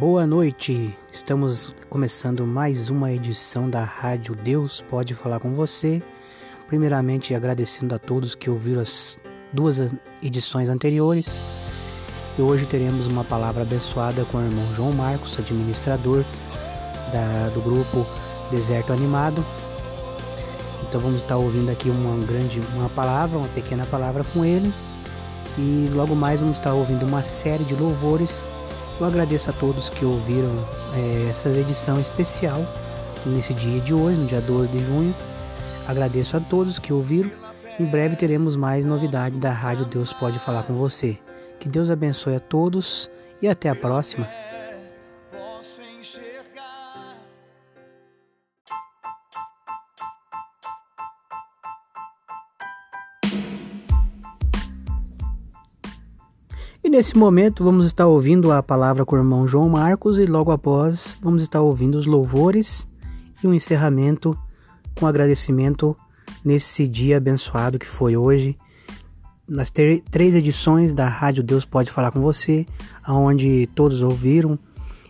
Boa noite, estamos começando mais uma edição da Rádio Deus Pode Falar com Você. Primeiramente, agradecendo a todos que ouviram as duas edições anteriores. E hoje teremos uma palavra abençoada com o irmão João Marcos, administrador da, do grupo Deserto Animado. Então vamos estar ouvindo aqui uma grande uma palavra, uma pequena palavra com ele. E logo mais vamos estar ouvindo uma série de louvores eu agradeço a todos que ouviram é, essa edição especial nesse dia de hoje, no dia 12 de junho. Agradeço a todos que ouviram. Em breve teremos mais novidade da Rádio Deus Pode Falar com você. Que Deus abençoe a todos e até a próxima. Nesse momento vamos estar ouvindo a palavra com o irmão João Marcos e logo após vamos estar ouvindo os louvores e um encerramento com agradecimento nesse dia abençoado que foi hoje. Nas três edições da Rádio Deus Pode Falar com Você, aonde todos ouviram.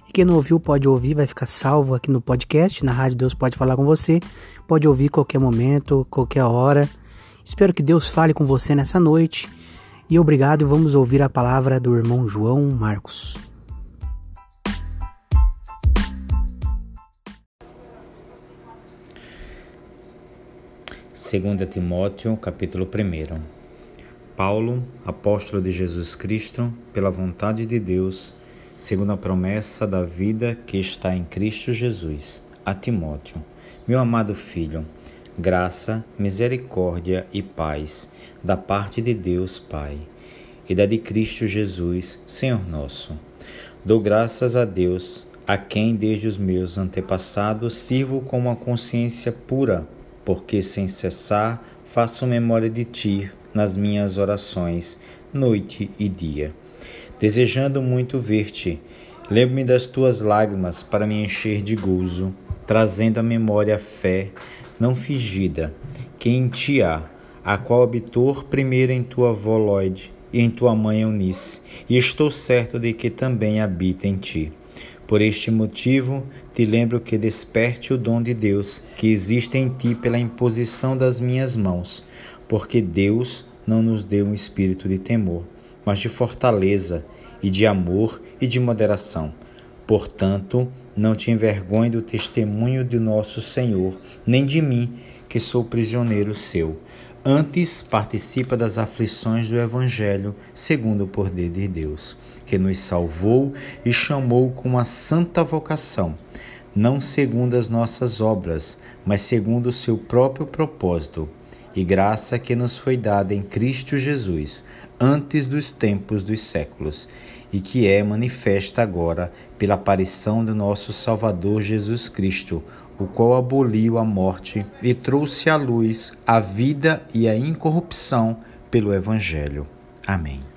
E quem não ouviu pode ouvir, vai ficar salvo aqui no podcast, na Rádio Deus Pode Falar com Você. Pode ouvir qualquer momento, qualquer hora. Espero que Deus fale com você nessa noite e obrigado, vamos ouvir a palavra do irmão João Marcos. Segunda Timóteo, capítulo 1. Paulo, apóstolo de Jesus Cristo, pela vontade de Deus, segundo a promessa da vida que está em Cristo Jesus, a Timóteo, meu amado filho, graça, misericórdia e paz da parte de Deus Pai e da de Cristo Jesus, Senhor nosso. Dou graças a Deus, a quem desde os meus antepassados sirvo com uma consciência pura, porque sem cessar faço memória de ti nas minhas orações, noite e dia. Desejando muito ver-te, lembro-me das tuas lágrimas para me encher de gozo, trazendo à memória a fé não fingida que em ti há a qual habitou primeiro em tua avó Lloyd e em tua mãe Eunice, e estou certo de que também habita em ti. Por este motivo, te lembro que desperte o dom de Deus que existe em ti pela imposição das minhas mãos, porque Deus não nos deu um espírito de temor, mas de fortaleza e de amor e de moderação. Portanto, não te envergonhe do testemunho de nosso Senhor, nem de mim, que sou prisioneiro seu Antes, participa das aflições do Evangelho, segundo o poder de Deus, que nos salvou e chamou com uma santa vocação, não segundo as nossas obras, mas segundo o seu próprio propósito, e graça que nos foi dada em Cristo Jesus, antes dos tempos dos séculos, e que é manifesta agora pela aparição do nosso Salvador Jesus Cristo o qual aboliu a morte e trouxe à luz a vida e a incorrupção pelo Evangelho. Amém.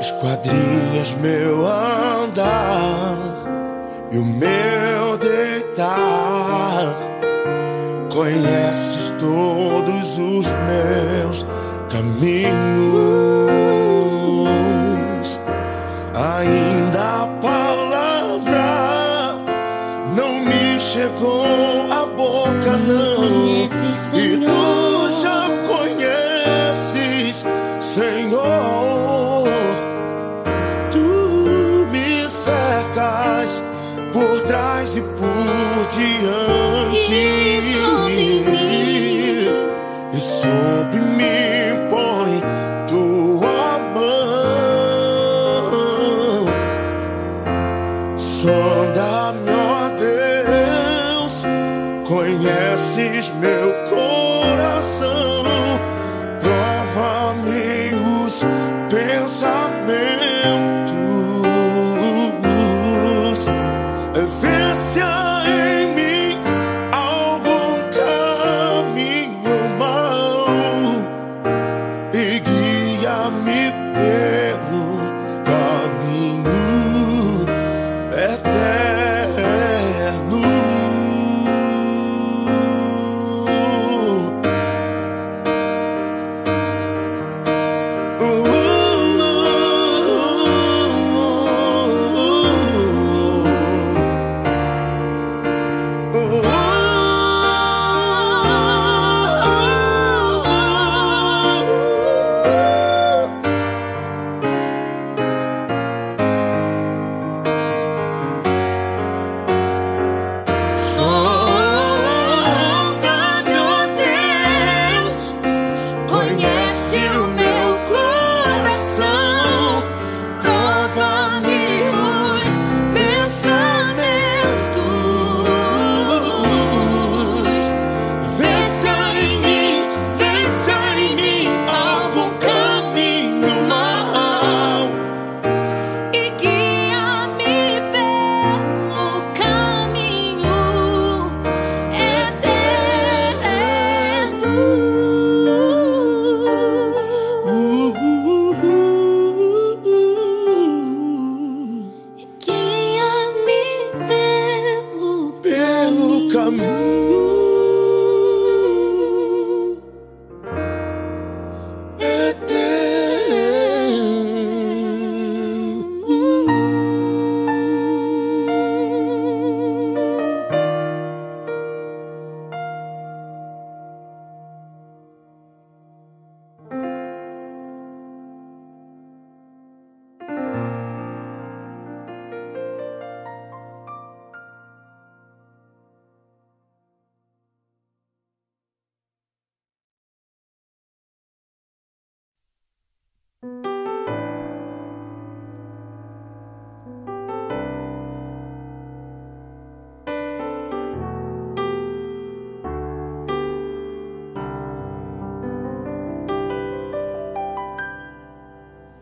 Esquadrinhas meu andar e o meu deitar. Conheces todos os meus caminhos.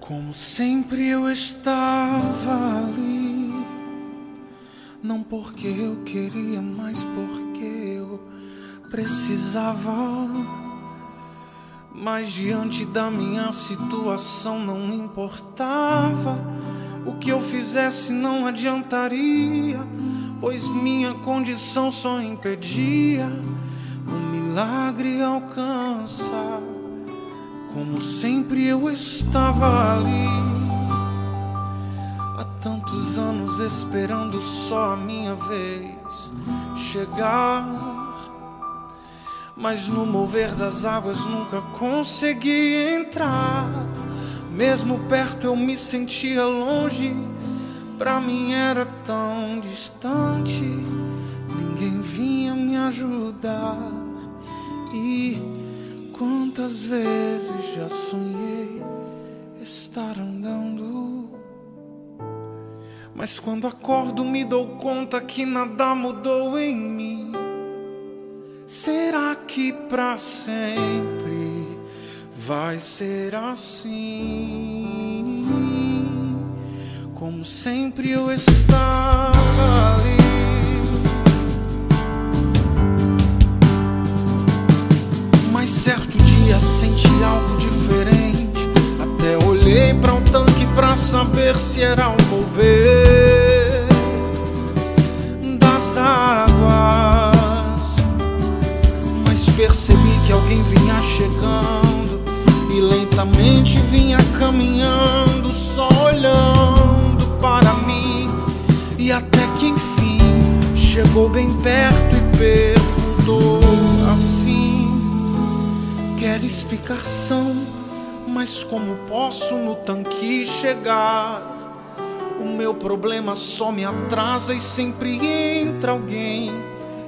Como sempre eu estava ali, não porque eu queria, mas porque eu precisava. Mas diante da minha situação não importava. O que eu fizesse não adiantaria, pois minha condição só impedia o milagre alcançar. Como sempre eu estava ali, há tantos anos esperando só a minha vez chegar. Mas no mover das águas nunca consegui entrar. Mesmo perto eu me sentia longe, pra mim era tão distante. Ninguém vinha me ajudar. E Quantas vezes já sonhei estar andando, mas quando acordo me dou conta que nada mudou em mim. Será que para sempre vai ser assim? Como sempre eu estava ali Mas certo dia senti algo diferente. Até olhei para um tanque para saber se era um mover das águas. Mas percebi que alguém vinha chegando e lentamente vinha caminhando, só olhando para mim. E até que enfim chegou bem perto e perguntou assim. Queres ficar são? Mas como posso no tanque chegar? O meu problema só me atrasa e sempre entra alguém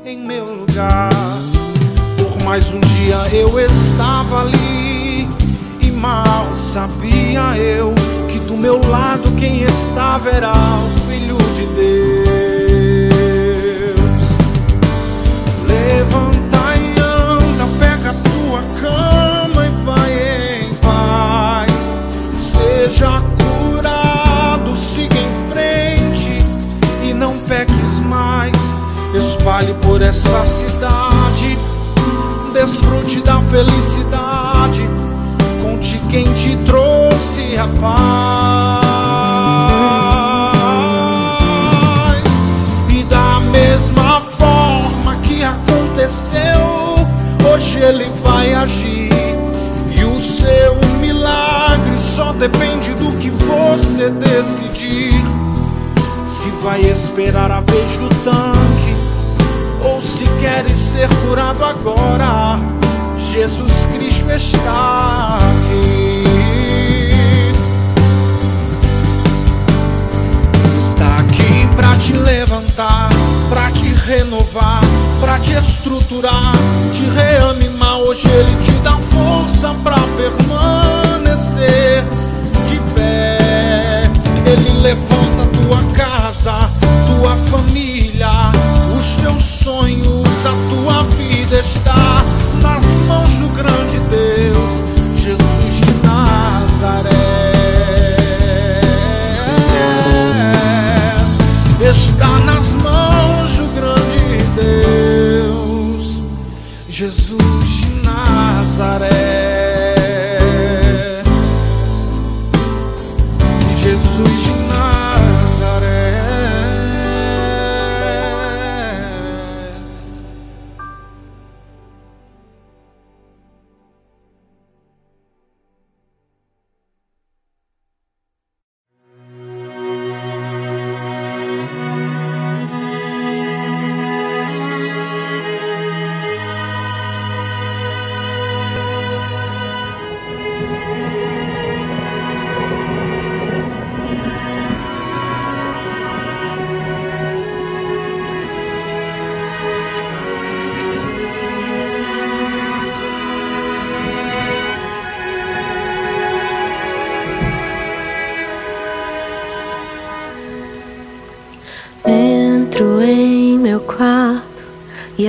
em meu lugar. Por mais um dia eu estava ali e mal sabia eu que do meu lado quem estava era o felicidade. Conte quem te trouxe a paz. E da mesma forma que aconteceu, hoje ele vai agir. E o seu milagre só depende do que você decidir. Se vai esperar a vez do tanque, ou se queres ser curado agora, Jesus Cristo está aqui. Está aqui pra te levantar, pra te renovar, pra te estruturar, te reanimar. Hoje ele te dá força pra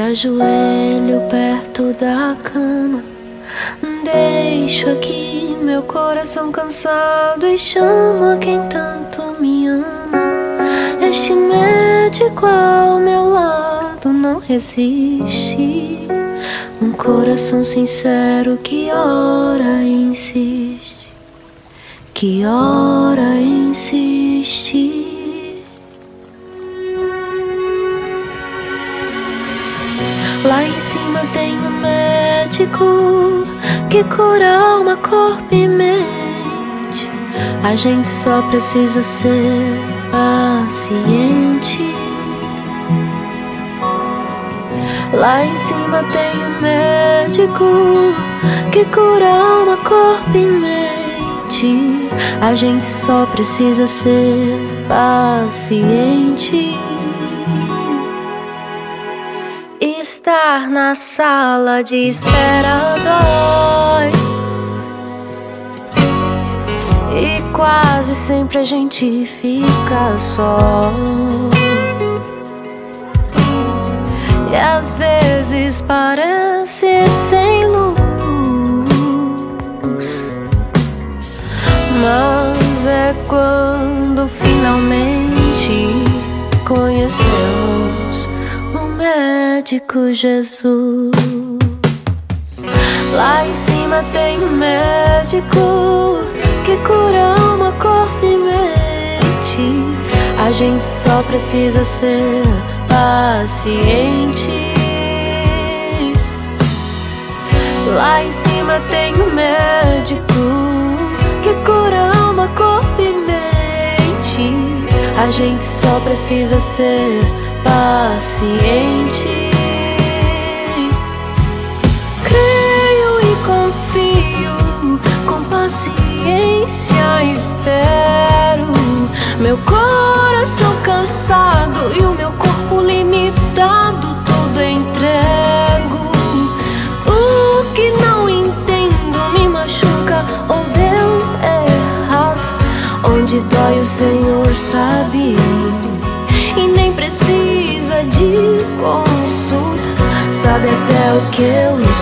ajoelho perto da cama. Deixo aqui meu coração cansado e chamo a quem tanto me ama. Este médico ao meu lado não resiste. Um coração sincero que ora insiste, que ora insiste. Lá em cima tem um médico que cura alma, corpo e mente. A gente só precisa ser paciente. Lá em cima tem um médico que cura alma, corpo e mente. A gente só precisa ser paciente. Estar na sala de espera dói. E quase sempre a gente fica só. E às vezes parece sem luz. Mas é quando finalmente médico Jesus. Lá em cima tem um médico que cura alma, corpo e mente. A gente só precisa ser paciente. Lá em cima tem um médico que cura alma, corpo e mente. A gente só precisa ser paciente. Meu coração cansado e o meu corpo limitado, tudo entrego. O que não entendo me machuca ou deu errado. Onde dói o Senhor sabe e nem precisa de consulta. Sabe até o que eu escondo.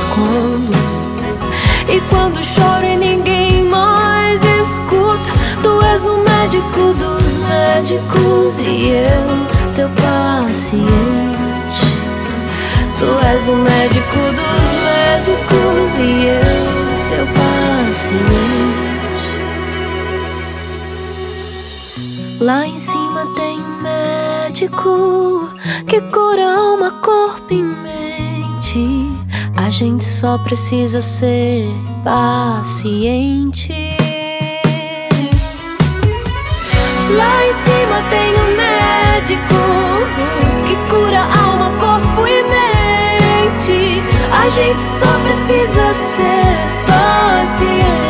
Médicos e eu, teu paciente. Tu és o médico dos médicos e eu, teu paciente. Lá em cima tem um médico que cura alma, corpo e mente. A gente só precisa ser paciente. Lá em cima tem um médico que cura alma, corpo e mente. A gente só precisa ser paciente.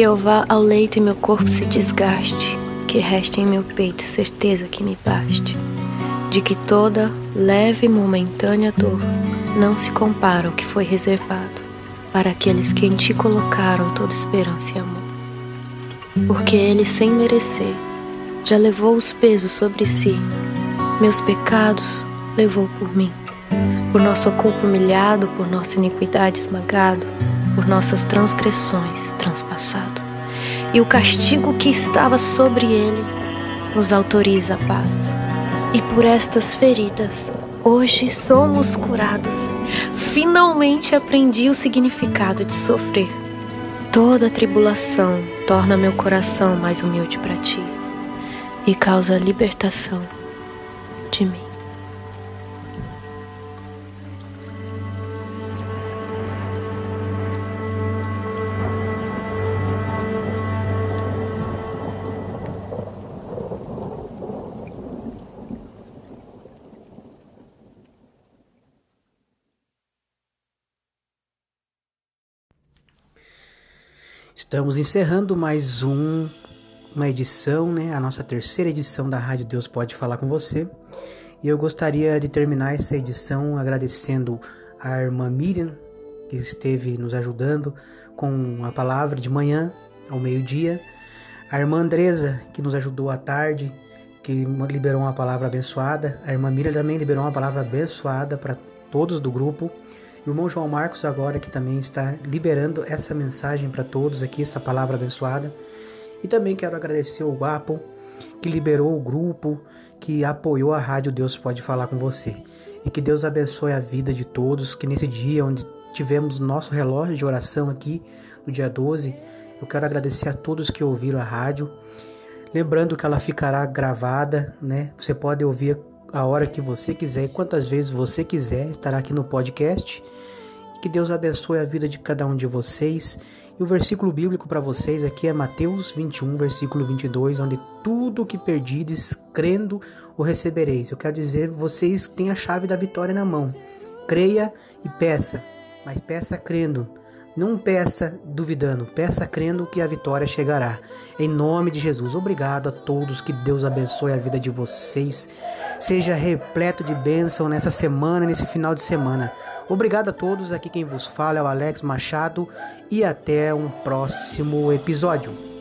Que eu vá ao leito e meu corpo se desgaste, que reste em meu peito certeza que me baste, de que toda leve e momentânea dor não se compara ao que foi reservado para aqueles que em ti colocaram toda esperança e amor. Porque ele, sem merecer, já levou os pesos sobre si, meus pecados levou por mim, por nosso culpa humilhado, por nossa iniquidade esmagado, por nossas transgressões transpassado. E o castigo que estava sobre ele nos autoriza a paz. E por estas feridas, hoje somos curados. Finalmente aprendi o significado de sofrer. Toda tribulação torna meu coração mais humilde para ti e causa libertação de mim. Estamos encerrando mais um, uma edição, né? A nossa terceira edição da Rádio Deus Pode Falar com Você. E eu gostaria de terminar essa edição agradecendo a irmã Miriam, que esteve nos ajudando com a palavra de manhã ao meio-dia. A irmã Andresa, que nos ajudou à tarde, que liberou uma palavra abençoada. A irmã Miriam também liberou uma palavra abençoada para todos do grupo. E o irmão João Marcos agora que também está liberando essa mensagem para todos aqui, essa palavra abençoada. E também quero agradecer o Guapo, que liberou o grupo, que apoiou a rádio Deus Pode Falar com Você. E que Deus abençoe a vida de todos, que nesse dia onde tivemos nosso relógio de oração aqui, no dia 12, eu quero agradecer a todos que ouviram a rádio. Lembrando que ela ficará gravada, né? Você pode ouvir a hora que você quiser e quantas vezes você quiser, estará aqui no podcast. Que Deus abençoe a vida de cada um de vocês. E o versículo bíblico para vocês aqui é Mateus 21, versículo 22, onde tudo o que perdides, crendo, o recebereis. Eu quero dizer, vocês têm a chave da vitória na mão. Creia e peça, mas peça crendo, Não peça duvidando, peça crendo que a vitória chegará. Em nome de Jesus, obrigado a todos, que Deus abençoe a vida de vocês. Seja repleto de bênção nessa semana, nesse final de semana. Obrigado a todos, aqui quem vos fala é o Alex Machado e até um próximo episódio.